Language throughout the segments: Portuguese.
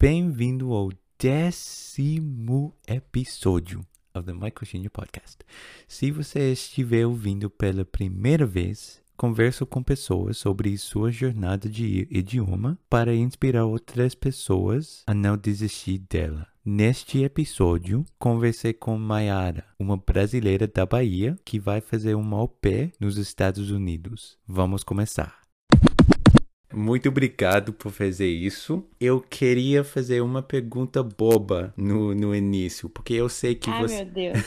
bem-vindo ao décimo episódio of the Michael Podcast. Se você estiver ouvindo pela primeira vez, converso com pessoas sobre sua jornada de idioma para inspirar outras pessoas a não desistir dela. Neste episódio, conversei com Mayara, uma brasileira da Bahia que vai fazer um au pair nos Estados Unidos. Vamos começar. Muito obrigado por fazer isso. Eu queria fazer uma pergunta boba no, no início, porque eu sei que Ai, você. meu Deus.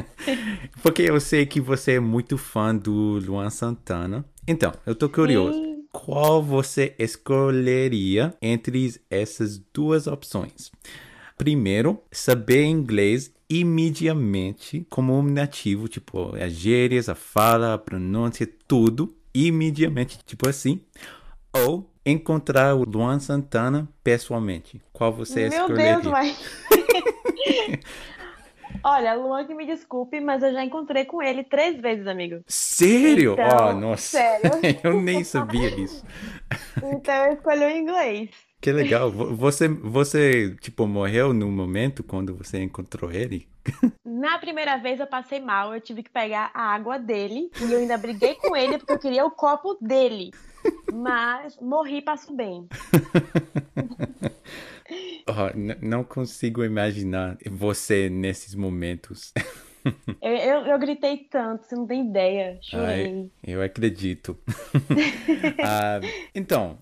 porque eu sei que você é muito fã do Luan Santana. Então, eu tô curioso. Sim. Qual você escolheria entre essas duas opções? Primeiro, saber inglês imediatamente como um nativo, tipo, as gírias, a fala, a pronúncia, tudo, imediatamente, tipo assim. Ou encontrar o Luan Santana pessoalmente. Qual você Meu escolheria? Deus, mas. Olha, Luan, que me desculpe, mas eu já encontrei com ele três vezes, amigo. Sério? Então, oh, nossa. sério. eu nem sabia disso. Então eu escolhi o inglês. Que legal. Vo- Você, você, tipo, morreu no momento quando você encontrou ele? Na primeira vez eu passei mal, eu tive que pegar a água dele e eu ainda briguei com ele porque eu queria o copo dele. Mas morri passo bem. Oh, não consigo imaginar você nesses momentos. Eu, eu, eu gritei tanto, você não tem ideia. Chorei. Eu acredito. Ah, então,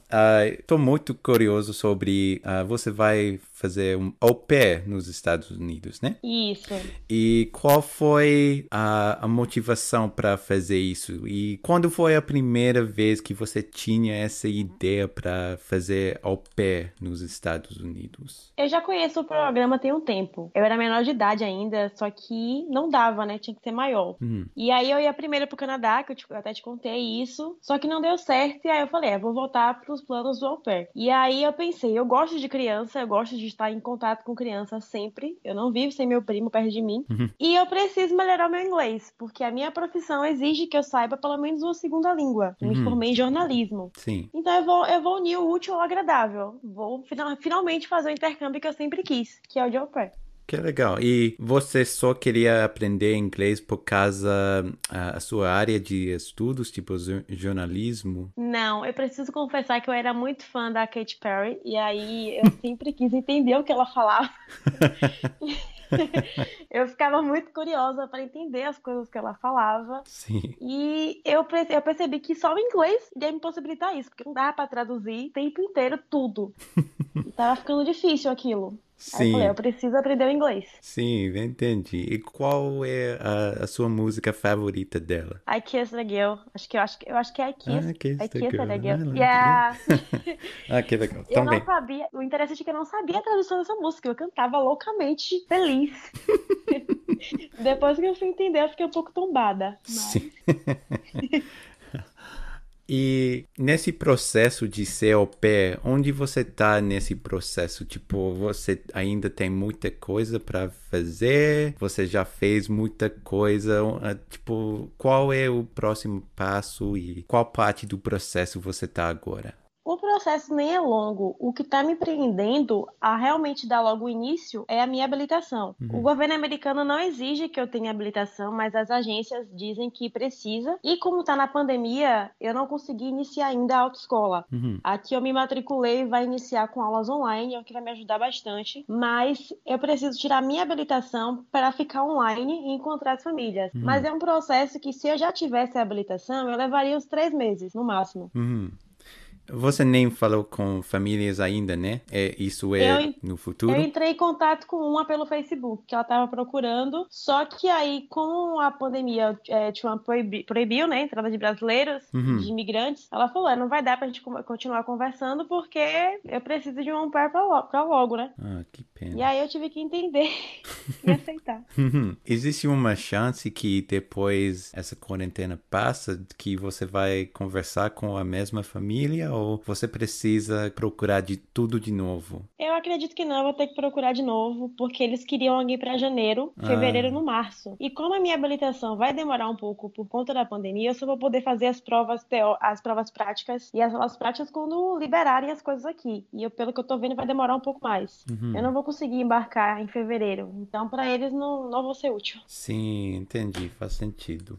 estou muito curioso sobre. ah, você vai fazer um au pair nos Estados Unidos, né? Isso. E qual foi a, a motivação para fazer isso? E quando foi a primeira vez que você tinha essa ideia para fazer au pair nos Estados Unidos? Eu já conheço o programa tem um tempo. Eu era menor de idade ainda, só que não dava, né? Tinha que ser maior. Hum, E aí eu ia primeiro pro Canadá, que eu, te- eu até te contei isso, só que não deu certo, e aí eu falei, é, vou voltar pros planos do au pair. E aí eu pensei, eu gosto de criança, eu gosto de estar em contato com criança sempre, eu não vivo sem meu primo perto de mim, Uhum. e eu preciso melhorar meu inglês, porque a minha profissão exige que eu saiba pelo menos uma segunda língua. Eu Me Uhum. formei em jornalismo. sim. Então eu vou, eu vou unir o útil ao agradável. Vou fina- finalmente fazer o intercâmbio que eu sempre quis, que é o de au pair. Que legal. E você só queria aprender inglês por causa a, a sua área de estudos, tipo jo- jornalismo? Não, eu preciso confessar que eu era muito fã da Katy Perry e aí eu sempre quis entender o que ela falava. Eu ficava muito curiosa para entender as coisas que ela falava. Sim. E eu, eu percebi que só o inglês ia me possibilitar isso, porque não dava para traduzir o tempo inteiro tudo. E tava ficando difícil aquilo. Aí eu Sim. falei, eu preciso aprender o inglês. Sim, entendi. E qual é a, a sua música favorita dela? I Kiss the Girl. Acho que eu acho que eu acho que é I Kiss. Ah, Kiss I the Kiss Girl. the Ah, Girl. legal. Yeah. Ah, que legal. Eu não Também. sabia. O interessante é que eu não sabia a tradução dessa música. Eu cantava loucamente feliz. Depois que eu fui entender, eu fiquei um pouco tombada. Mas Sim. E nesse processo de ser au pair, onde você tá nesse processo? Tipo, você ainda tem muita coisa para fazer? Você já fez muita coisa? Ah, Tipo, qual é o próximo passo e qual parte do processo você tá agora? O processo nem é longo. O que está me prendendo a realmente dar logo o início é a minha habilitação. O governo americano não exige que eu tenha habilitação, mas as agências dizem que precisa. E como está na pandemia, eu não consegui iniciar ainda a autoescola. Uhum. Aqui eu me matriculei e vai iniciar com aulas online, é o que vai me ajudar bastante. Mas eu preciso tirar minha habilitação para ficar online e encontrar as famílias. Mas é um processo que, se eu já tivesse a habilitação, eu levaria uns três meses, no máximo. Uhum. Você nem falou com famílias ainda, né? É, isso é Eu no futuro? Eu entrei em contato com uma pelo Facebook, que ela estava procurando. Só que aí, com a pandemia, é, Trump proibi- proibiu, né, a entrada de brasileiros, Uhum. de imigrantes. Ela falou: "É, não vai dar pra gente con- continuar conversando porque eu preciso de um par pra, lo- pra logo, né? Ah, que E pena. aí eu tive que entender e aceitar. Uhum. Existe uma chance que depois essa quarentena passa, que você vai conversar com a mesma família ou você precisa procurar de tudo de novo? Eu acredito que não, eu vou ter que procurar de novo, porque eles queriam alguém para janeiro, fevereiro ah. no março. E como a minha habilitação vai demorar um pouco por conta da pandemia, eu só vou poder fazer as provas teo... as provas práticas e as aulas práticas quando liberarem as coisas aqui. E eu, pelo que eu tô vendo, vai demorar um pouco mais. Uhum. Eu não vou conseguir embarcar em fevereiro. Então, para eles não, não vou ser útil. Sim, entendi, faz sentido.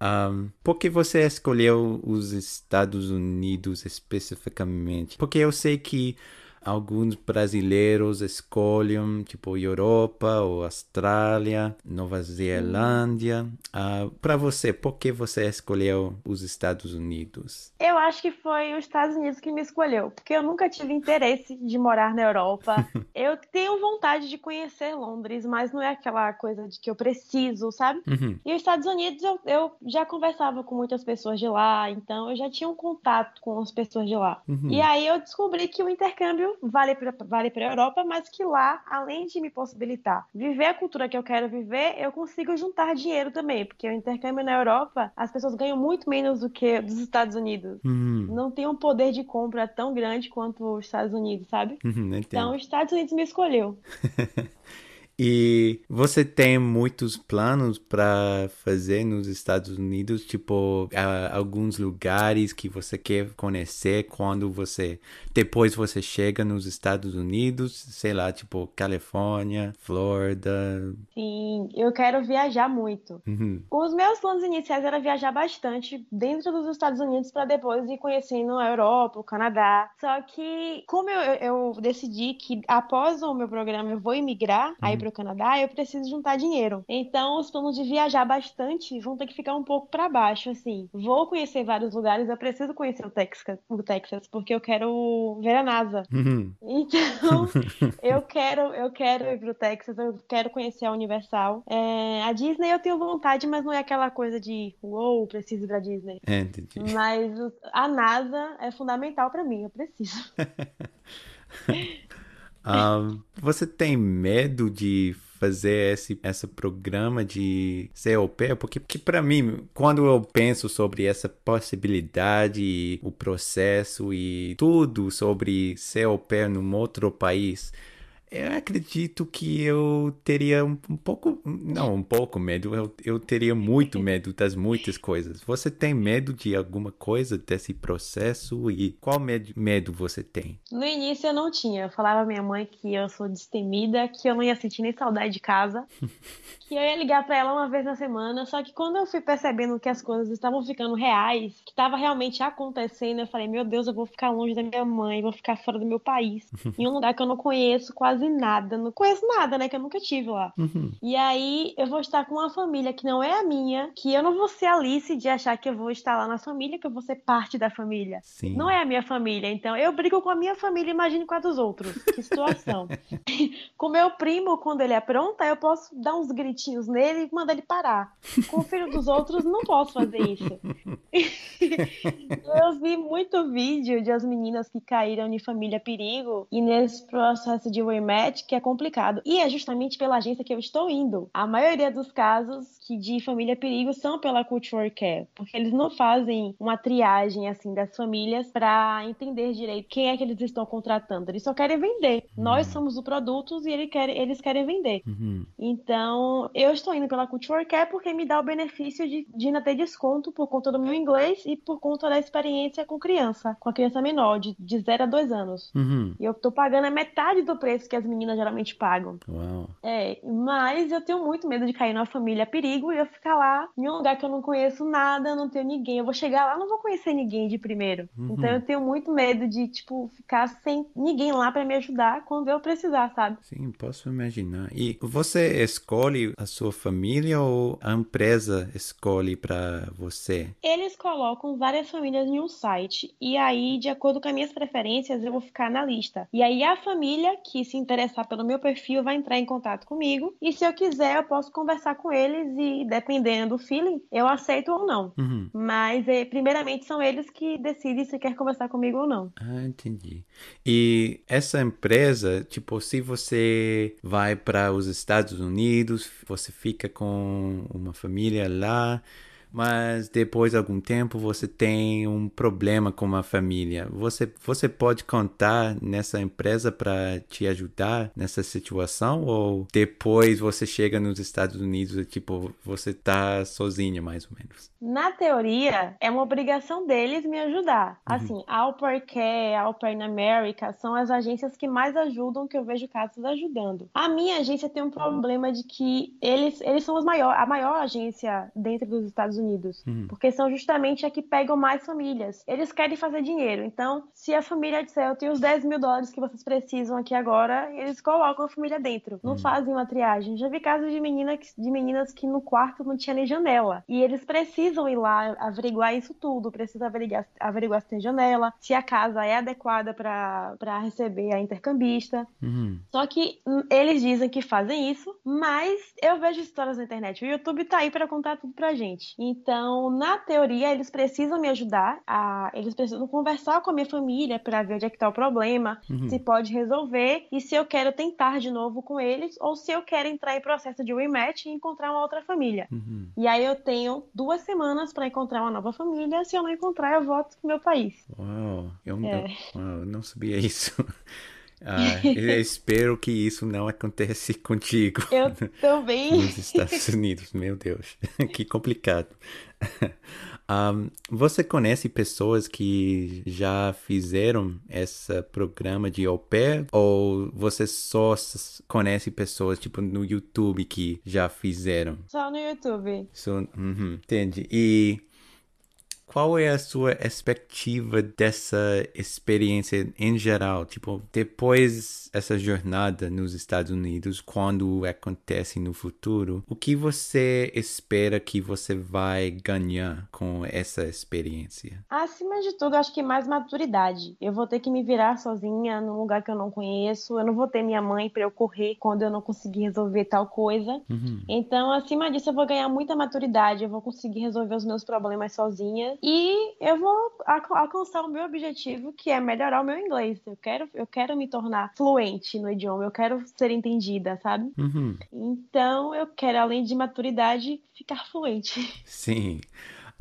Um, por que você escolheu os Estados Unidos especificamente? Porque eu sei que alguns brasileiros escolhem tipo Europa ou Austrália, Nova Zelândia. Uh, Para você, por que você escolheu os Estados Unidos? Eu acho que foi os Estados Unidos que me escolheu, porque eu nunca tive interesse de morar na Europa. eu tenho vontade de conhecer Londres, mas não é aquela coisa de que eu preciso, sabe? Uhum. E os Estados Unidos eu, eu, já conversava com muitas pessoas de lá, então eu já tinha um contato com as pessoas de lá. Uhum. E aí eu descobri que o intercâmbio vale para vale a Europa, mas que lá, além de me possibilitar viver a cultura que eu quero viver, eu consigo juntar dinheiro também, porque o intercâmbio na Europa, as pessoas ganham muito menos do que dos Estados Unidos. Uhum. Não tem um poder de compra tão grande quanto os Estados Unidos, sabe? Uhum, então, os Estados Unidos me escolheu. E você tem muitos planos para fazer nos Estados Unidos, tipo alguns lugares que você quer conhecer quando você depois você chega nos Estados Unidos, sei lá, tipo Califórnia, Flórida. Sim, eu quero viajar muito. Uhum. Os meus planos iniciais era viajar bastante dentro dos Estados Unidos para depois ir conhecendo a Europa, o Canadá. Só que como eu, eu decidi que após o meu programa eu vou imigrar uhum. aí para o Canadá, eu preciso juntar dinheiro. Então, os planos de viajar bastante vão ter que ficar um pouco para baixo, assim. Vou conhecer vários lugares, eu preciso conhecer o Texas, o Texas porque eu quero ver a NASA. Uhum. Então, eu quero, eu quero ir pro Texas, eu quero conhecer a Universal. É, a Disney eu tenho vontade, mas não é aquela coisa de, uou, wow, preciso ir pra Disney. É, entendi. Mas a NASA é fundamental para mim, eu preciso. Você tem medo de fazer esse, esse programa de ser au pair? Porque, porque para mim, quando eu penso sobre essa possibilidade, o processo e tudo sobre ser au pair num outro país, eu acredito que eu teria um, um, pouco, não um pouco medo, eu, eu teria muito medo das muitas coisas. Você tem medo de alguma coisa desse processo e qual medo, medo você tem? No início eu não tinha, eu falava à minha mãe que eu sou destemida, que eu não ia sentir nem saudade de casa, que eu ia ligar para ela uma vez na semana, só que quando eu fui percebendo que as coisas estavam ficando reais, que estava realmente acontecendo, eu falei, meu Deus, eu vou ficar longe da minha mãe, vou ficar fora do meu país, em um lugar que eu não conheço quase quase nada, não conheço nada, né? Que eu nunca tive lá. Uhum. E aí eu vou estar com uma família que não é a minha, que eu não vou ser Alice de achar que eu vou estar lá na família, que eu vou ser parte da família. Sim. Não é a minha família. Então eu brigo com a minha família, imagine com a dos outros. Que situação. com meu primo, quando ele apronta, eu posso dar uns gritinhos nele e mandar ele parar. Com o filho dos outros, não posso fazer isso. eu vi muito vídeo de as meninas que caíram em família perigo e nesse processo de que é complicado. E é justamente pela agência que eu estou indo. A maioria dos casos que de família perigo são pela Culture Care, porque eles não fazem uma triagem assim das famílias para entender direito quem é que eles estão contratando. Eles só querem vender. Uhum. Nós somos os produtos e eles querem, eles querem vender. Uhum. Então, eu estou indo pela Culture Care porque me dá o benefício de, de ainda ter desconto por conta do meu inglês e por conta da experiência com criança, com a criança menor, de, de 0 a 2 anos. Uhum. E eu tô pagando a metade do preço que as meninas geralmente pagam. Uau. É, mas eu tenho muito medo de cair numa família perigo e eu ficar lá em um lugar que eu não conheço nada, não tenho ninguém. Eu vou chegar lá, não vou conhecer ninguém de primeiro. Uhum. Então eu tenho muito medo de, tipo, ficar sem ninguém lá para me ajudar quando eu precisar, sabe? Sim, posso imaginar. E você escolhe a sua família ou a empresa escolhe para você? Eles colocam várias famílias em um site e aí, de acordo com as minhas preferências, eu vou ficar na lista. E aí a família que se interessar pelo meu perfil vai entrar em contato comigo. E se eu quiser, eu posso conversar com eles e, dependendo do feeling, eu aceito ou não. Uhum. Mas, é, primeiramente, são eles que decidem se quer conversar comigo ou não. Ah, entendi. E essa empresa, tipo, se você vai para os Estados Unidos, você fica com uma família lá mas depois de algum tempo você tem um problema com a família. Você, você pode contar nessa empresa para te ajudar nessa situação ou depois você chega nos Estados Unidos e tipo você tá sozinha mais ou menos? Na teoria, é uma obrigação deles me ajudar. Uhum. Assim, a Alper Care, a Alper America são as agências que mais ajudam, que eu vejo casos ajudando. A minha agência tem um problema de que eles, eles são maior, a maior agência dentro dos Estados Unidos Unidos, uhum. porque são justamente a que pegam mais famílias. Eles querem fazer dinheiro, então se a família disser eu tenho os 10 mil dólares que vocês precisam aqui agora, eles colocam a família dentro, não uhum. fazem uma triagem. Já vi casos de, menina, de meninas que no quarto não tinha nem janela, e eles precisam ir lá averiguar isso tudo, precisam averiguar, averiguar se tem janela, se a casa é adequada para receber a intercambista. Uhum. Só que hum, eles dizem que fazem isso, mas eu vejo histórias na internet. O YouTube tá aí para contar tudo pra gente. Então, na teoria, eles precisam me ajudar, a, eles precisam conversar com a minha família para ver onde é que tá o problema, uhum. se pode resolver e se eu quero tentar de novo com eles ou se eu quero entrar em processo de rematch e encontrar uma outra família. Uhum. E aí eu tenho duas semanas para encontrar uma nova família. Se eu não encontrar, eu volto pro meu país. Uau, eu, é. eu, uau, eu não sabia isso. Ah, eu espero que isso não aconteça contigo. Eu também. Nos Estados Unidos, meu Deus, que complicado. Um, você conhece pessoas que já fizeram esse programa de au pair? Ou você só conhece pessoas, tipo, no YouTube que já fizeram? Só no YouTube. So, uhum, entendi. E qual é a sua expectativa dessa experiência em geral? Tipo, depois essa jornada nos Estados Unidos, quando acontece no futuro, o que você espera que você vai ganhar com essa experiência? Acima de tudo, acho que mais maturidade. Eu vou ter que me virar sozinha num lugar que eu não conheço. Eu não vou ter minha mãe para eu correr quando eu não conseguir resolver tal coisa. Uhum. Então, acima disso, eu vou ganhar muita maturidade. Eu vou conseguir resolver os meus problemas sozinha e eu vou alcançar o meu objetivo, que é melhorar o meu inglês. Eu quero, eu quero me tornar fluente no idioma, eu quero ser entendida, sabe? Uhum. Então eu quero, além de maturidade, ficar fluente. Sim.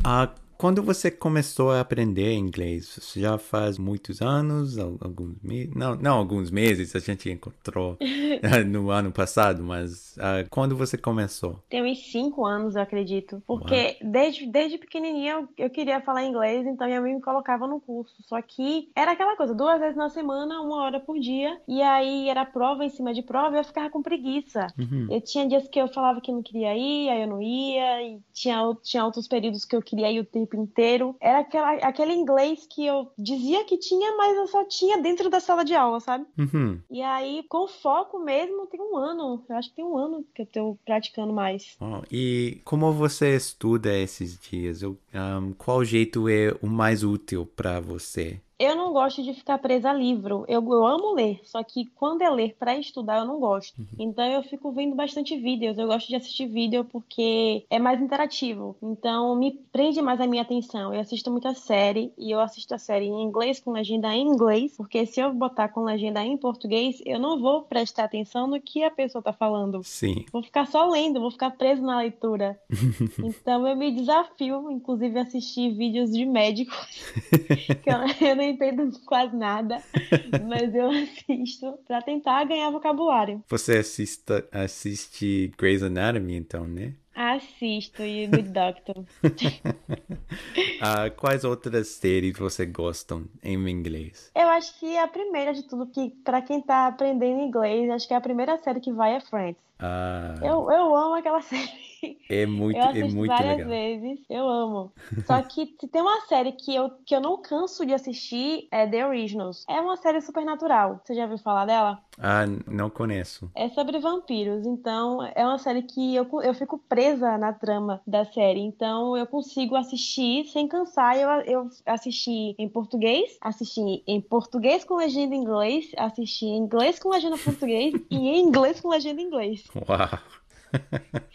Uh, quando você começou a aprender inglês? Já faz muitos anos, alguns meses? Não, não alguns meses, a gente encontrou no ano passado, mas uh, quando você começou? Tem uns cinco anos, eu acredito. Porque desde, desde pequenininha eu, eu, queria falar inglês, então minha mãe me colocava no curso. Só que era aquela coisa, duas vezes na semana, uma hora por dia, e aí era prova em cima de prova e eu ficava com preguiça. Uhum. Eu tinha dias que eu falava que não queria ir, aí eu não ia, e tinha, tinha outros períodos que eu queria ir o tempo tempo inteiro. Era aquela, aquele inglês que eu dizia que tinha, mas eu só tinha dentro da sala de aula, sabe? Uhum. E aí, com foco mesmo, tem um ano. Eu acho que tem um ano que eu tô praticando mais. Oh, e como você estuda esses dias? Um, qual jeito é o mais útil para você? Eu não gosto de ficar presa a livro. Eu, eu amo ler, só que quando é ler para estudar eu não gosto. Uhum. Então eu fico vendo bastante vídeos. Eu gosto de assistir vídeo porque é mais interativo. Então me prende mais a minha atenção. Eu assisto muita série e eu assisto a série em inglês com legenda em inglês, porque se eu botar com legenda em português, eu não vou prestar atenção no que a pessoa tá falando. Sim. Vou ficar só lendo, vou ficar preso na leitura. então eu me desafio, inclusive, assistir vídeos de médicos. que eu, eu entendo quase nada, mas eu assisto para tentar ganhar vocabulário. Você assista, assiste Grey's Anatomy, então, né? Assisto e Good Doctor. ah, quais outras séries você gostam em inglês? Eu acho que a primeira de tudo, que para quem tá aprendendo inglês, acho que a primeira série que vai é Friends. Ah. Eu, eu amo aquela série. É muito, eu é muito várias legal. vezes, eu amo. Só que se tem uma série que eu, que eu não canso de assistir, é The Originals. É uma série supernatural. Você já ouviu falar dela? Ah, não conheço. É sobre vampiros, então é uma série que eu, eu fico presa na trama da série. Então eu consigo assistir sem cansar. Eu, eu assisti em português, assisti em português com legenda em inglês, assisti em inglês com legenda em português e em inglês com legenda em inglês. Uau!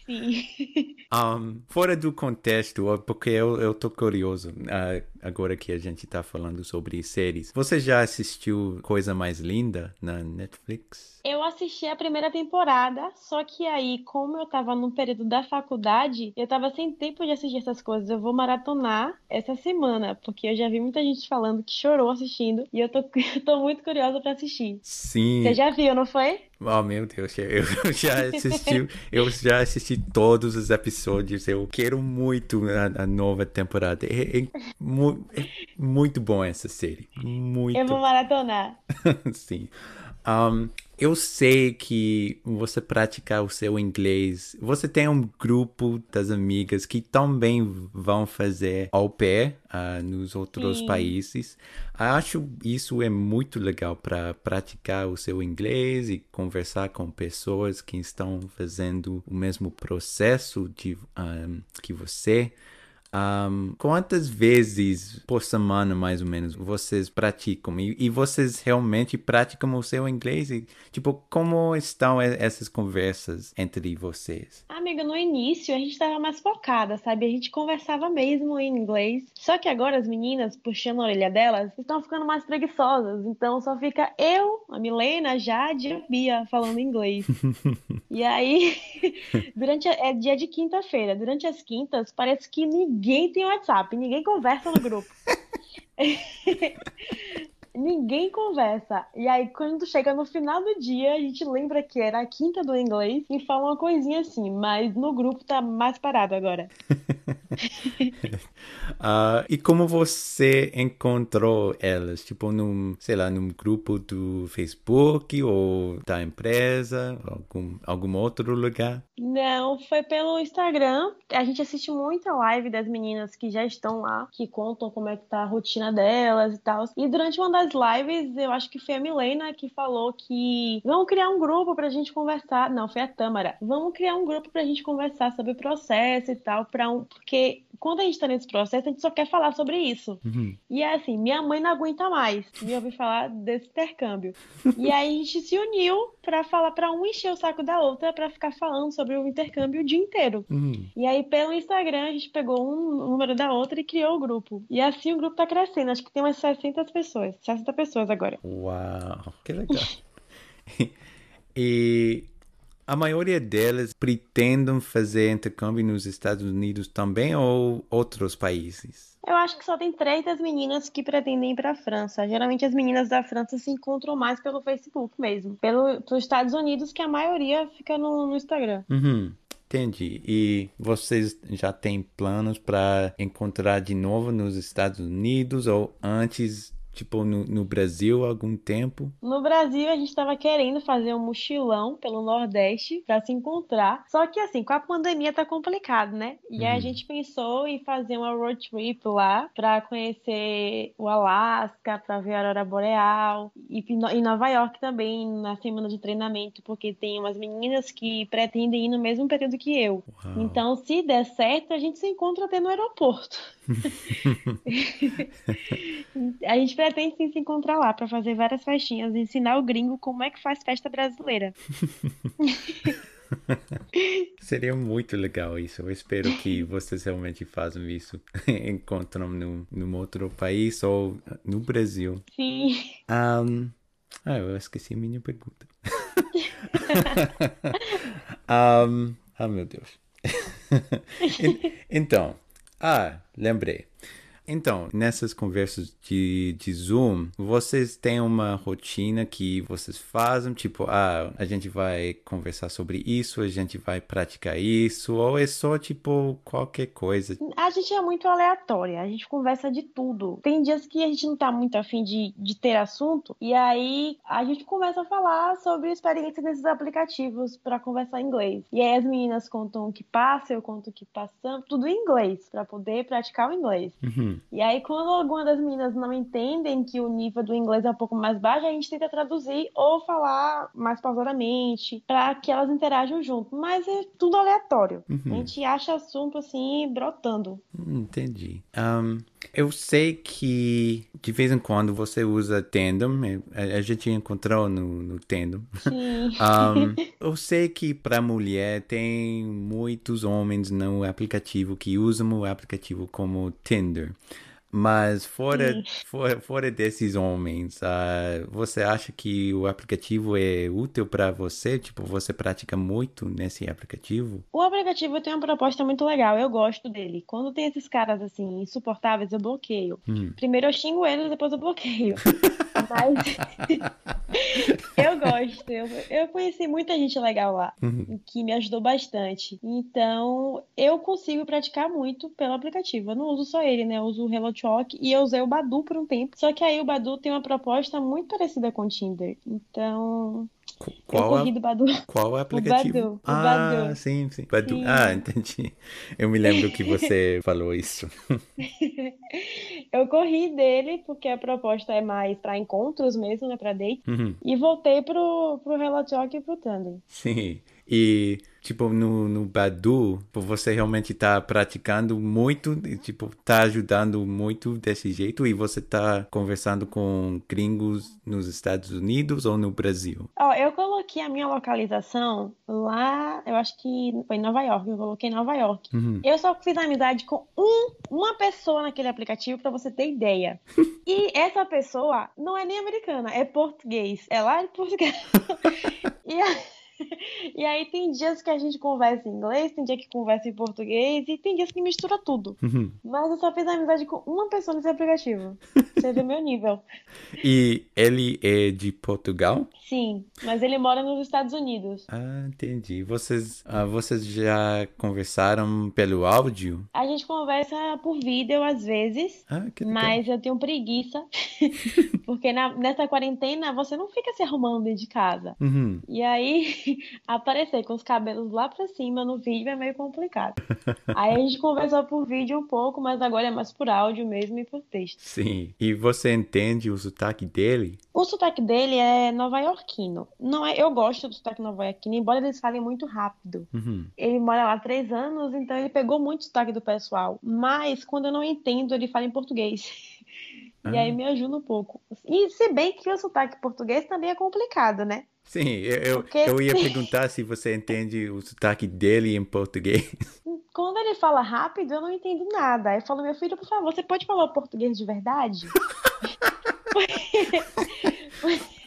Sim. Um, fora do contexto, porque eu, eu tô curioso, uh, agora que a gente tá falando sobre séries. Você já assistiu Coisa Mais Linda na Netflix? Eu assisti a primeira temporada, só que aí, como eu tava no período da faculdade, eu tava sem tempo de assistir essas coisas. Eu vou maratonar essa semana, porque eu já vi muita gente falando que chorou assistindo, e eu tô, eu tô muito curiosa para assistir. Sim. Você já viu, não foi? Oh, meu Deus, eu já assisti, eu já assisti todos os episódios. Eu quero muito a, a nova temporada. É, é, mu é, muito bom essa série. Muito. Eu vou maratonar. Sim. Um, eu sei que você praticar o seu inglês, você tem um grupo das amigas que também vão fazer ao pé uh, nos outros Sim. países. Acho isso é muito legal para praticar o seu inglês e conversar com pessoas que estão fazendo o mesmo processo de, um, que você. Um, quantas vezes por semana, mais ou menos, vocês praticam? E, e, vocês realmente praticam o seu inglês? E, tipo, como estão essas conversas entre vocês? Amiga, no início a gente estava mais focada, sabe? A gente conversava mesmo em inglês. Só que agora as meninas, puxando a orelha delas, estão ficando mais preguiçosas. Então só fica eu, a Milena, a Jade e a Bia falando inglês. e aí, durante a, é dia de quinta-feira. Durante as quintas, parece que ninguém ninguém tem WhatsApp, ninguém conversa no grupo. ninguém conversa. E aí, quando chega no final do dia, a gente lembra que era a quinta do inglês e fala uma coisinha assim, mas no grupo tá mais parado agora. uh, e como você encontrou elas? Tipo, num, sei lá, num grupo do Facebook ou da empresa, algum, algum outro lugar? Não, foi pelo Instagram. A gente assiste muita live das meninas que já estão lá, que contam como é que tá a rotina delas e tal. E durante uma das lives, eu acho que foi a Milena que falou que vamos criar um grupo pra gente conversar. Não, foi a Tâmara. Vamos criar um grupo pra gente conversar sobre o processo e tal, para um porque quando a gente tá nesse processo, a gente só quer falar sobre isso. Uhum. E é assim, minha mãe não aguenta mais me ouvir falar desse intercâmbio. e aí a gente se uniu para falar para um encher o saco da outra para ficar falando sobre o intercâmbio o dia inteiro. Uhum. E aí pelo Instagram a gente pegou um número da outra e criou o grupo. E assim o grupo tá crescendo, acho que tem umas 60 pessoas, 60 pessoas agora. Uau, que legal. e a maioria delas pretendem fazer intercâmbio nos Estados Unidos também ou outros países? Eu acho que só tem três das meninas que pretendem ir para a França. Geralmente as meninas da França se encontram mais pelo Facebook mesmo. Pelo, pelos Estados Unidos, que a maioria fica no, no Instagram. Uhum. Entendi. E vocês já têm planos para encontrar de novo nos Estados Unidos ou antes tipo, no, no Brasil há algum tempo? No Brasil, a gente estava querendo fazer um mochilão pelo Nordeste para se encontrar. Só que, assim, com a pandemia tá complicado, né? E uhum. aí a uhum. gente pensou em fazer uma road trip lá para conhecer o Alasca, para ver a Aurora Boreal. E em Nova York também, na semana de treinamento, porque tem umas meninas que pretendem ir no mesmo período que eu. Uau. Então, se der certo, a gente se encontra até no aeroporto. a gente pretende sim, se encontrar lá para fazer várias festinhas ensinar o gringo como é que faz festa brasileira. Seria muito legal isso. Eu espero que vocês realmente façam isso. Encontram no, num outro país ou no Brasil. Sim. Um, ah, eu esqueci a minha pergunta. um, ah, meu Deus. então, ah, lembrei. Então, nessas conversas de, de Zoom, vocês têm uma rotina que vocês fazem, tipo, ah, a gente vai conversar sobre isso, a gente vai praticar isso, ou é só, tipo, qualquer coisa? A gente é muito aleatória, a gente conversa de tudo. Tem dias que a gente não tá muito afim de, de ter assunto, e aí a gente começa a falar sobre experiência desses aplicativos para conversar em inglês. E aí as meninas contam o que passa, eu conto o que passamos, tudo em inglês, para poder praticar o inglês. Uhum. Uhum. E aí, quando alguma das meninas não entendem que o nível do inglês é um pouco mais baixo, a gente tenta traduzir ou falar mais pausadamente para que elas interajam junto. Mas é tudo aleatório. Uhum. A gente acha assunto assim brotando. Entendi. Um, eu sei que de vez em quando você usa Tandem, a, gente encontrou no, no Tandem. Um, eu sei que para mulher tem muitos homens no aplicativo que usam o aplicativo como Tinder. Mas fora, fora, fora desses homens, uh, você acha que o aplicativo é útil para você? Tipo, você pratica muito nesse aplicativo? O aplicativo tem uma proposta muito legal, eu gosto dele. Quando tem esses caras assim, insuportáveis, eu bloqueio. Hum. Primeiro eu xingo eles, depois eu bloqueio. Mas eu gosto. Eu, eu conheci muita gente legal lá, uhum. que me ajudou bastante. Então, eu consigo praticar muito pelo aplicativo. Eu não uso só ele, né? Eu uso o Hello Talk e eu usei o Badu por um tempo. Só que aí o Badu tem uma proposta muito parecida com o Tinder. Então, qual, a... Badu. Qual aplicativo? O Badu. Ah, o Badu. sim, sim. Badu. Sim. Ah, entendi. Eu me lembro que você falou isso. eu corri dele porque a proposta é mais para encontros mesmo, né, para date. Uhum. E voltei pro, pro Relatalk e pro Tandem. Sim. E tipo, no, no Badu, você realmente está praticando muito, tipo, tá ajudando muito desse jeito e você está conversando com gringos nos Estados Unidos ou no Brasil? Ó, oh, eu coloquei a minha localização lá, eu acho que foi em Nova York, eu coloquei Nova York. Uhum. Eu só fiz amizade com um, uma pessoa naquele aplicativo para você ter ideia. e essa pessoa não é nem americana, é português. É lá de Portugal. e a... e aí tem dias que a gente conversa em inglês, tem dia que conversa em português e tem dias que mistura tudo. Uhum. Mas eu só fiz amizade com uma pessoa nesse aplicativo. Você vê meu nível. E ele é de Portugal? Sim, mas ele mora nos Estados Unidos. Ah, entendi. Vocês, ah, vocês já conversaram pelo áudio? A gente conversa por vídeo às vezes, ah, que mas eu tenho preguiça. porque na, nessa quarentena você não fica se arrumando dentro de casa. Uhum. E aí aparecer com os cabelos lá pra cima no vídeo é meio complicado. Aí a gente conversou por vídeo um pouco, mas agora é mais por áudio mesmo e por texto. Sim. E você entende o sotaque dele? O sotaque dele é nova-iorquino. Não é, eu gosto do sotaque nova-iorquino, embora eles falem muito rápido. Uhum. Ele mora lá há três anos, então ele pegou muito sotaque do pessoal. Mas quando eu não entendo, ele fala em português. E ah. aí me ajuda um pouco. E se bem que o sotaque português também é complicado, né? Sim, eu, Porque... eu ia perguntar se você entende o sotaque dele em português. Quando ele fala rápido, eu não entendo nada. Aí eu falo, meu filho, por favor, você pode falar português de verdade? Porque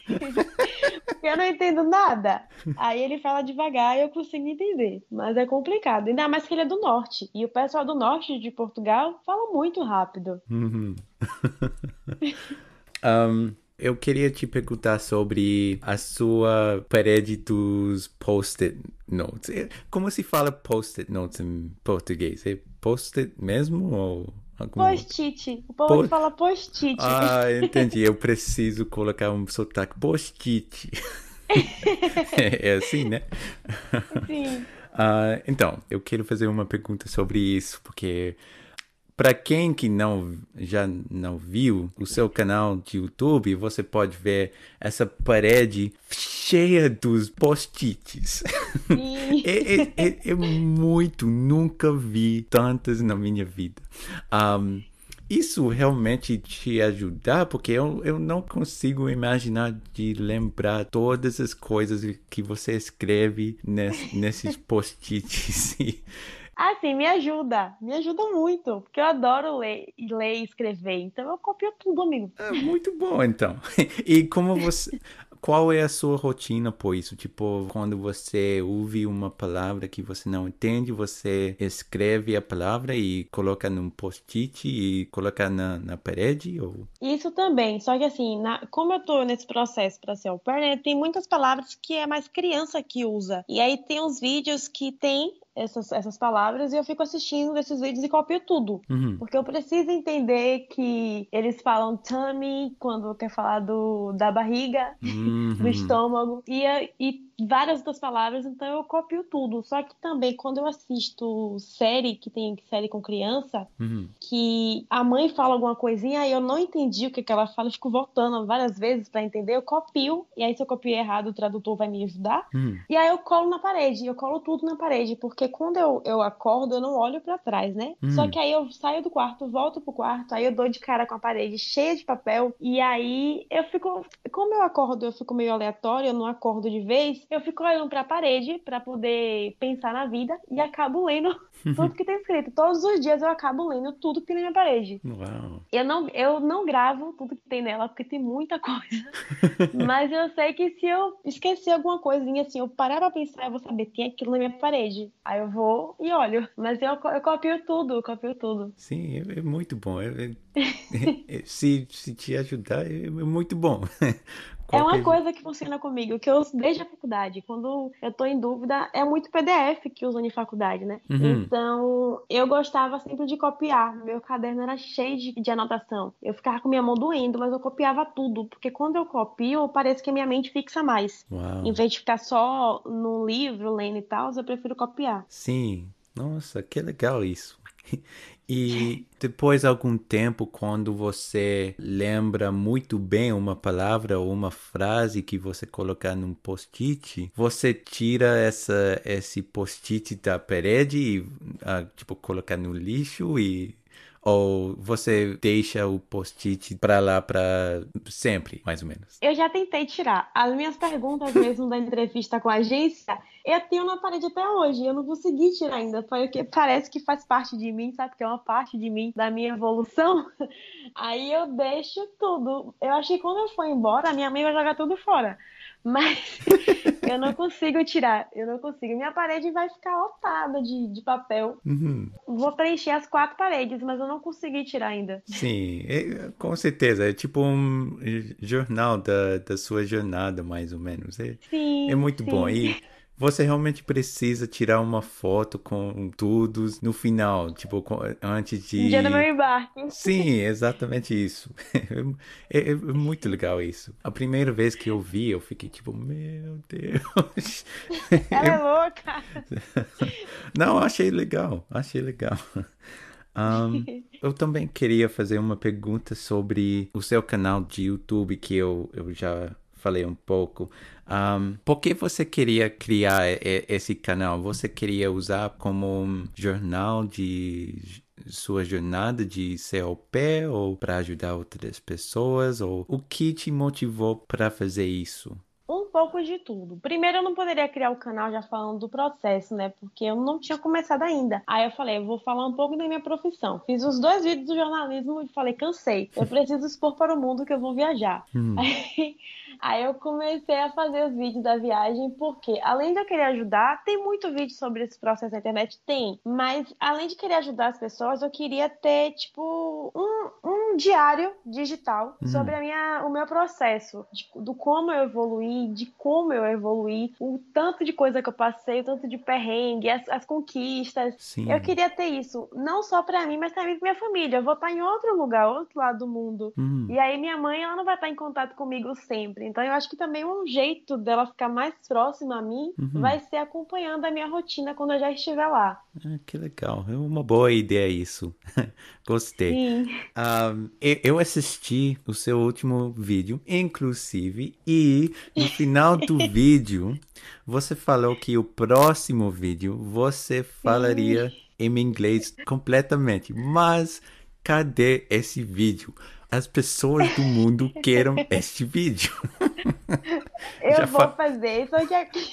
eu não entendo nada. Aí ele fala devagar e eu consigo entender. Mas é complicado. Ainda mais que ele é do norte. E o pessoal do norte de Portugal fala muito rápido. Uhum. um, eu queria te perguntar sobre a sua parede dos post-it notes. Como se fala post-it notes em português? É post-it mesmo ou algum... Post-it. O povo po... fala post-it. Ah, entendi. Eu preciso colocar um sotaque post-it. é, é assim, né? Sim. Uh, então, eu quero fazer uma pergunta sobre isso, porque para quem que não já não viu o seu canal de YouTube, você pode ver essa parede cheia dos post-its. é, é, é, é, muito, nunca vi tantas na minha vida. Um, isso realmente te ajudar, porque eu, eu não consigo imaginar de lembrar todas as coisas que você escreve nesse, nesses post-its. Assim, me ajuda, me ajuda muito, porque eu adoro ler, ler e escrever, então eu copio tudo, amigo. É muito bom, então. E como você, qual é a sua rotina por isso? Tipo, quando você ouve uma palavra que você não entende, você escreve a palavra e coloca num post-it e coloca na, na parede? Ou... Isso também, só que assim, na, como eu tô nesse processo para ser au pair, né, tem muitas palavras que é mais criança que usa. E aí tem uns vídeos que tem essas, essas palavras e eu fico assistindo esses vídeos e copio tudo. Uhum. Porque eu preciso entender que eles falam tummy quando quer falar do, da barriga, Uhum. do estômago, e, e várias outras palavras, então eu copio tudo. Só que também quando eu assisto série, que tem série com criança, Uhum. que a mãe fala alguma coisinha e eu não entendi o que, que ela fala, eu fico voltando várias vezes pra entender, eu copio, e aí se eu copio errado, o tradutor vai me ajudar. Uhum. E aí eu colo na parede, eu colo tudo na parede, porque quando eu, eu acordo, eu não olho pra trás, né? Hum. Só que aí eu saio do quarto, volto pro quarto, aí eu dou de cara com a parede cheia de papel, e aí eu fico, como eu acordo, eu fico meio aleatório, eu não acordo de vez, eu fico olhando pra parede pra poder pensar na vida e acabo lendo tudo que tem escrito. Todos os dias eu acabo lendo tudo que tem na minha parede. Uau. Eu não, eu não gravo tudo que tem nela, porque tem muita coisa. Mas eu sei que se eu esquecer alguma coisinha, assim, eu parar pra pensar, eu vou saber, tem aquilo na minha parede. Aí eu vou e olho. Mas eu, eu copio tudo, eu copio tudo. Sim, é, é muito bom. É- é- é- se, se te ajudar, é, é muito bom. É uma Qualquer- coisa que funciona comigo, que eu uso desde a faculdade. Quando eu tô em dúvida, é muito PDF que usam em faculdade, né? Uhum. Então, eu gostava sempre de copiar. Meu caderno era cheio de, de anotação. Eu ficava com minha mão doendo, mas eu copiava tudo. Porque quando eu copio, parece que a minha mente fixa mais. Uau. Em vez de ficar só no livro, lendo e tal, eu prefiro copiar. Sim, nossa, que legal isso. E depois de algum tempo, quando você lembra muito bem uma palavra ou uma frase que você colocar num post-it, você tira essa, esse post-it da parede e, ah, tipo, colocar no lixo e ou você deixa o post-it para lá para sempre, mais ou menos. Eu já tentei tirar. As minhas perguntas mesmo da entrevista com a agência, eu tenho na parede até hoje. Eu não consegui tirar ainda, porque parece que faz parte de mim, sabe? Que é uma parte de mim, da minha evolução. Aí eu deixo tudo. Eu achei que quando eu for embora, minha mãe vai jogar tudo fora. Mas eu não consigo tirar. Eu não consigo. Minha parede vai ficar lotada de, de papel. Uhum. Vou preencher as quatro paredes, mas eu não consegui tirar ainda. Sim, é- com certeza. É tipo um jornal da, da sua jornada, mais ou menos. É, Sim. é muito bom. sim. E você realmente precisa tirar uma foto com tudo no final, tipo, com- antes de. Dia do meu embarque. Sim, exatamente isso. É, é muito legal isso. A primeira vez que eu vi, eu fiquei tipo, meu Deus. Ela é louca. Não, achei legal, achei legal. Ahn, eu também queria fazer uma pergunta sobre o seu canal de YouTube, que eu, eu já falei um pouco. Ahn, por que você queria criar esse canal? Você queria usar como um jornal de sua jornada de ser au pair ou para ajudar outras pessoas? Ou o que te motivou para fazer isso? Um pouco de tudo. Primeiro, eu não poderia criar o canal já falando do processo, né? Porque eu não tinha começado ainda. Aí eu falei, eu vou falar um pouco da minha profissão. Fiz os dois vídeos do jornalismo e falei, cansei. Eu preciso expor para o mundo que eu vou viajar. Hum. Aí, aí eu comecei a fazer os vídeos da viagem, porque além de eu querer ajudar, tem muito vídeo sobre esse processo na internet? Tem. Mas além de querer ajudar as pessoas, eu queria ter, tipo, um, um diário digital Hum. sobre a minha, o meu processo, de- do como eu evoluí, de como eu evoluí, o tanto de coisa que eu passei, o tanto de perrengue, as, as conquistas. Sim. Eu queria ter isso, não só pra mim, mas também pra minha família. Eu vou estar em outro lugar, outro lado do mundo. Hum. E aí minha mãe, ela não vai estar em contato comigo sempre. Então eu acho que também um jeito dela ficar mais próxima a mim Uhum. vai ser acompanhando a minha rotina quando eu já estiver lá. Ah, que legal. É uma boa ideia isso. Gostei. Sim. Um, eu eu assisti o seu último vídeo, inclusive, e no final do vídeo você falou que o próximo vídeo você falaria em inglês completamente. Mas cadê esse vídeo? As pessoas do mundo querem este vídeo. Eu Já vou fa- fazer, só que aqui...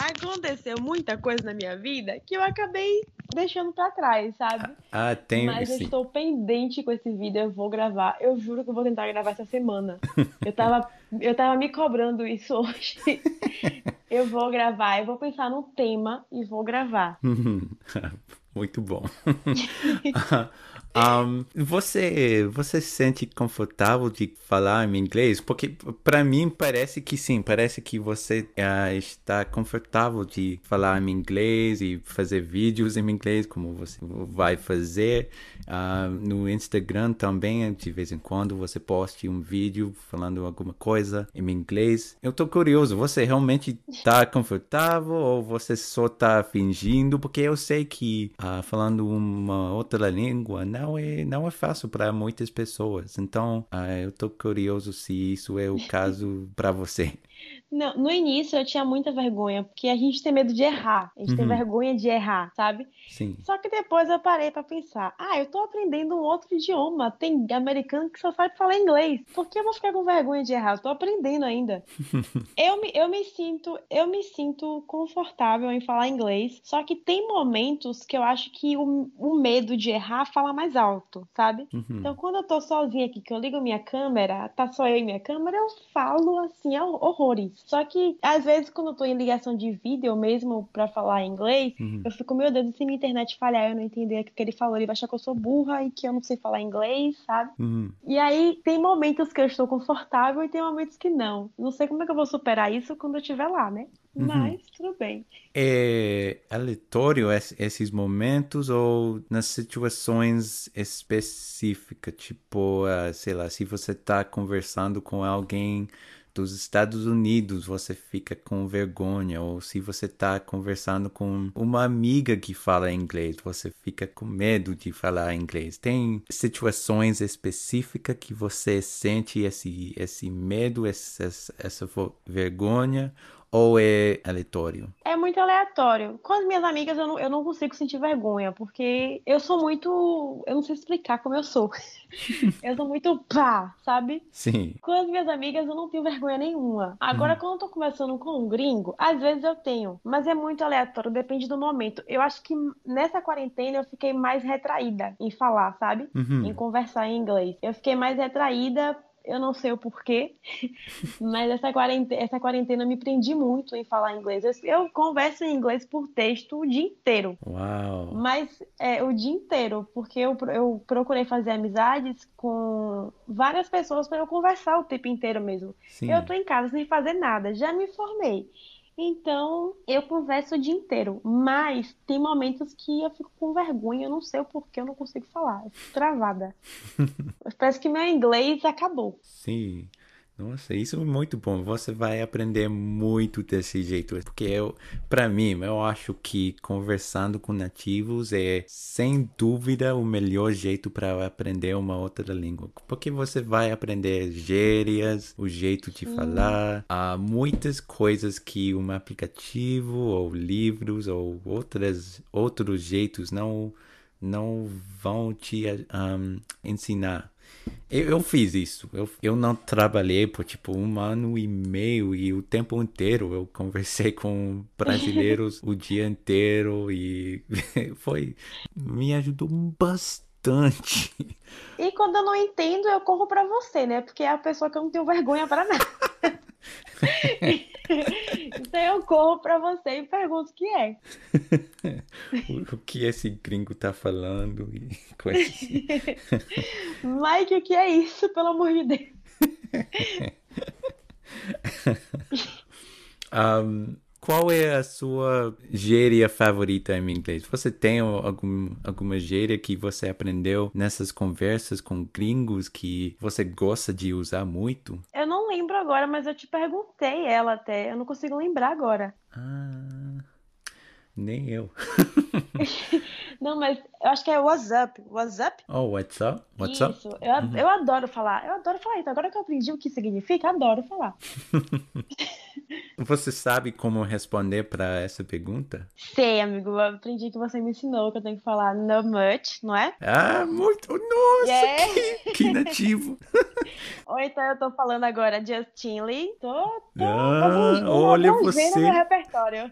aconteceu muita coisa na minha vida que eu acabei deixando pra trás, sabe? Ah, tem Mas eu sim. estou pendente com esse vídeo, eu vou gravar. Eu juro que eu vou tentar gravar essa semana. Eu tava, eu tava me cobrando isso hoje. Eu vou gravar, eu vou pensar no tema e vou gravar. Muito bom. Um, você, você se sente confortável de falar em inglês? Porque para mim parece que sim, parece que você uh, está confortável de falar em inglês e fazer vídeos em inglês, como você vai fazer. Uh, no Instagram também, de vez em quando, você poste um vídeo falando alguma coisa em inglês. Eu tô curioso, você realmente tá confortável ou você só tá fingindo? Porque eu sei que uh, falando uma outra língua não é, não é fácil para muitas pessoas. Então, uh, eu tô curioso se isso é o caso para você. Não, no início eu tinha muita vergonha, porque a gente tem medo de errar. A gente uhum. tem vergonha de errar, sabe? Sim. Só que depois eu parei para pensar: ah, eu tô aprendendo um outro idioma. Tem americano que só sabe falar inglês. Por que eu vou ficar com vergonha de errar? Eu tô aprendendo ainda. eu, me, eu me sinto, eu me sinto confortável em falar inglês. Só que tem momentos que eu acho que o, o medo de errar fala mais alto, sabe? Uhum. Então quando eu tô sozinha aqui, que eu ligo minha câmera, tá só eu e minha câmera, eu falo assim, horrores. Só que, às vezes, quando eu tô em ligação de vídeo mesmo pra falar inglês, uhum. eu fico, meu Deus, se minha internet falhar, eu não entender o que ele falou, ele vai achar que eu sou burra e que eu não sei falar inglês, sabe? Uhum. E aí, tem momentos que eu estou confortável e tem momentos que não. Não sei como é que eu vou superar isso quando eu estiver lá, né? Uhum. Mas tudo bem. É aleatório esses momentos ou nas situações específicas? Tipo, uh, sei lá, se você tá conversando com alguém dos Estados Unidos você fica com vergonha, ou se você está conversando com uma amiga que fala inglês, você fica com medo de falar inglês. Tem situações específicas que você sente esse, esse medo, essa, essa vergonha, ou é aleatório? É muito aleatório. Com as minhas amigas eu não, eu não consigo sentir vergonha, porque eu sou muito. Eu não sei explicar como eu sou. eu sou muito pá, sabe? Sim. Com as minhas amigas eu não tenho vergonha nenhuma. Agora, uhum. quando eu tô conversando com um gringo, às vezes eu tenho, mas é muito aleatório, depende do momento. Eu acho que nessa quarentena eu fiquei mais retraída em falar, sabe? Uhum. Em conversar em inglês. Eu fiquei mais retraída eu não sei o porquê, mas essa quarentena, essa quarentena me prendi muito em falar inglês. Eu, eu, converso em inglês por texto o dia inteiro. Uau! Mas é, o dia inteiro, porque eu, eu procurei fazer amizades com várias pessoas para eu conversar o tempo inteiro mesmo. Sim. Eu tô em casa sem fazer nada, já me formei. Então, eu converso o dia inteiro, mas tem momentos que eu fico com vergonha, eu não sei o porquê, eu não consigo falar, eu fico travada. Parece que meu inglês acabou. Sim. Nossa, isso é muito bom. Você vai aprender muito desse jeito. Porque eu, para mim, eu acho que conversando com nativos é sem dúvida o melhor jeito para aprender uma outra língua. Porque você vai aprender gírias, o jeito de falar, há muitas coisas que um aplicativo ou livros ou outras outros jeitos não não vão te um, ensinar. Eu, eu, fiz isso. Eu, eu não trabalhei por tipo um ano e meio e o tempo inteiro eu conversei com brasileiros o dia inteiro e foi me ajudou bastante. E quando eu não entendo, eu corro para você, né? Porque é a pessoa que eu não tenho vergonha para nada. então eu corro para você e pergunto o que é. o que esse gringo tá falando e coisas assim. Mike, o que é isso, pelo amor de Deus? um, qual é a sua gíria favorita em inglês? Você tem algum, alguma gíria que você aprendeu nessas conversas com gringos que você gosta de usar muito? Eu não lembro agora, mas eu te perguntei ela até. Eu não consigo lembrar agora. Ah, nem eu. Não, mas eu acho que é WhatsApp. WhatsApp? Oh, WhatsApp? WhatsApp? Isso. Eu, uhum. eu adoro falar. Eu adoro falar isso. Agora que eu aprendi o que significa, adoro falar. Você sabe como responder para essa pergunta? Sei, amigo. Eu aprendi que você me ensinou que eu tenho que falar no much, não é? Ah, muito. Nossa, yeah. que, que nativo. Ou então eu tô falando agora Justin Lee. Tô, tô, ah, tô olha você. no meu repertório.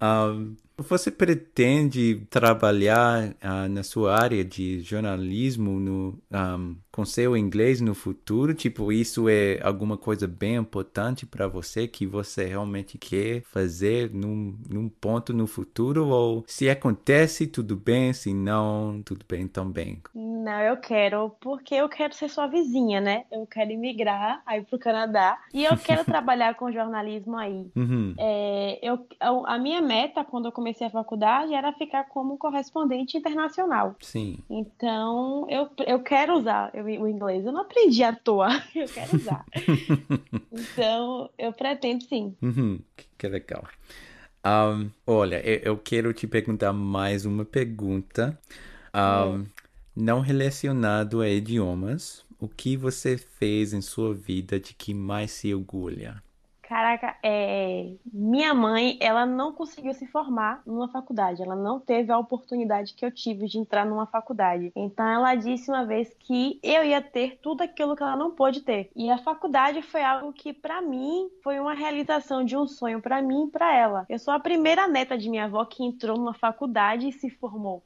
Um, Você pretende trabalhar uh, na sua área de jornalismo no, um, com seu inglês no futuro? Tipo, isso é alguma coisa bem importante para você que você realmente quer fazer num, num ponto no futuro? Ou se acontece, tudo bem, se não, tudo bem também? Não, eu quero, porque eu quero ser sua vizinha, né? Eu quero imigrar aí pro Canadá e eu quero trabalhar com jornalismo aí. Uhum. É, eu, a minha meta, quando eu comecei a faculdade era ficar como correspondente internacional. Sim. Então, eu, eu quero usar o inglês. Eu não aprendi à toa, eu quero usar. então, eu pretendo sim. Uhum. Que legal. Um, olha, eu quero te perguntar mais uma pergunta. Um, é. Não relacionado a idiomas, o que você fez em sua vida de que mais se orgulha? Caraca, é... minha mãe, ela não conseguiu se formar numa faculdade. Ela não teve a oportunidade que eu tive de entrar numa faculdade. Então, ela disse uma vez que eu ia ter tudo aquilo que ela não pôde ter. E a faculdade foi algo que, para mim, foi uma realização de um sonho para mim e para ela. Eu sou a primeira neta de minha avó que entrou numa faculdade e se formou.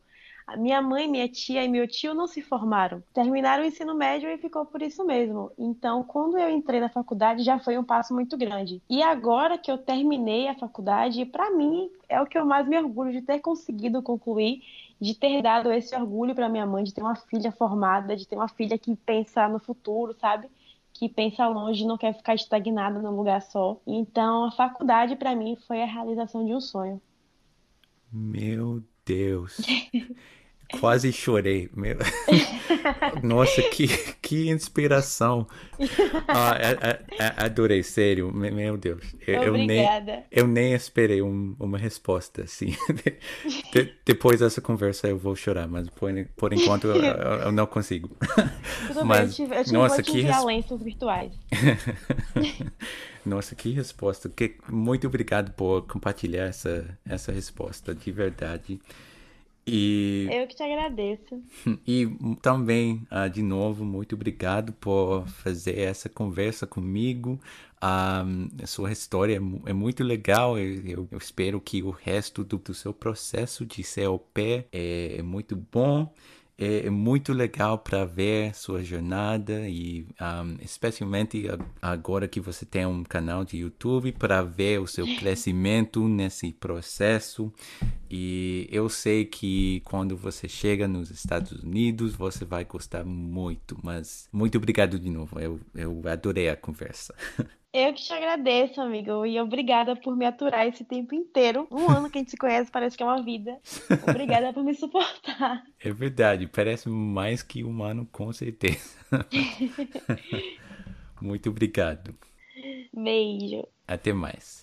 Minha mãe, minha tia e meu tio não se formaram. Terminaram o ensino médio e ficou por isso mesmo. Então, quando eu entrei na faculdade, já foi um passo muito grande. E agora que eu terminei a faculdade, para mim é o que eu mais me orgulho de ter conseguido concluir, de ter dado esse orgulho para minha mãe, de ter uma filha formada, de ter uma filha que pensa no futuro, sabe? que pensa longe, não quer ficar estagnada num lugar só. Então, a faculdade para mim foi a realização de um sonho. Meu Deus. Quase chorei. Meu... Nossa, que, que inspiração. Ah, a, a, a, adorei, sério. Meu Deus. Eu, eu nem, eu nem esperei um, uma resposta assim. De, depois dessa conversa eu vou chorar, mas por, por enquanto eu, eu não consigo. Tudo mas, bem, eu te, eu te nossa, que res... lenços virtuais. Nossa, que resposta. Que, muito obrigado por compartilhar essa, essa resposta, de verdade. E, Eu que te agradeço. E também, uh, de novo, muito obrigado por fazer essa conversa comigo. Um, a sua história é, é muito legal. Eu, eu, espero que o resto do, do seu processo de CLP é, é muito bom é, é muito legal para ver sua jornada e um, especialmente agora que você tem um canal de YouTube para ver o seu crescimento nesse processo e eu sei que quando você chega nos Estados Unidos você vai gostar muito, mas muito obrigado de novo, eu, eu adorei a conversa. Eu que te agradeço, amigo, e obrigada por me aturar esse tempo inteiro. Um ano que a gente se conhece parece que é uma vida. Obrigada por me suportar. É verdade, parece mais que um ano, com certeza. Muito obrigado. Beijo. Até mais.